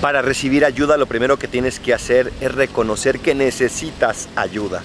Para recibir ayuda lo primero que tienes que hacer es reconocer que necesitas ayuda.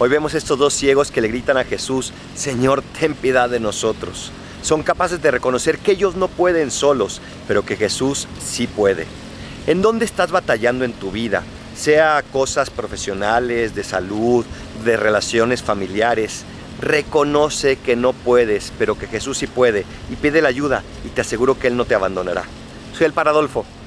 Hoy vemos estos dos ciegos que le gritan a Jesús, Señor, ten piedad de nosotros. Son capaces de reconocer que ellos no pueden solos, pero que Jesús sí puede. ¿En dónde estás batallando en tu vida? Sea cosas profesionales, de salud, de relaciones familiares. Reconoce que no puedes, pero que Jesús sí puede y pide la ayuda y te aseguro que Él no te abandonará. Soy el Paradolfo.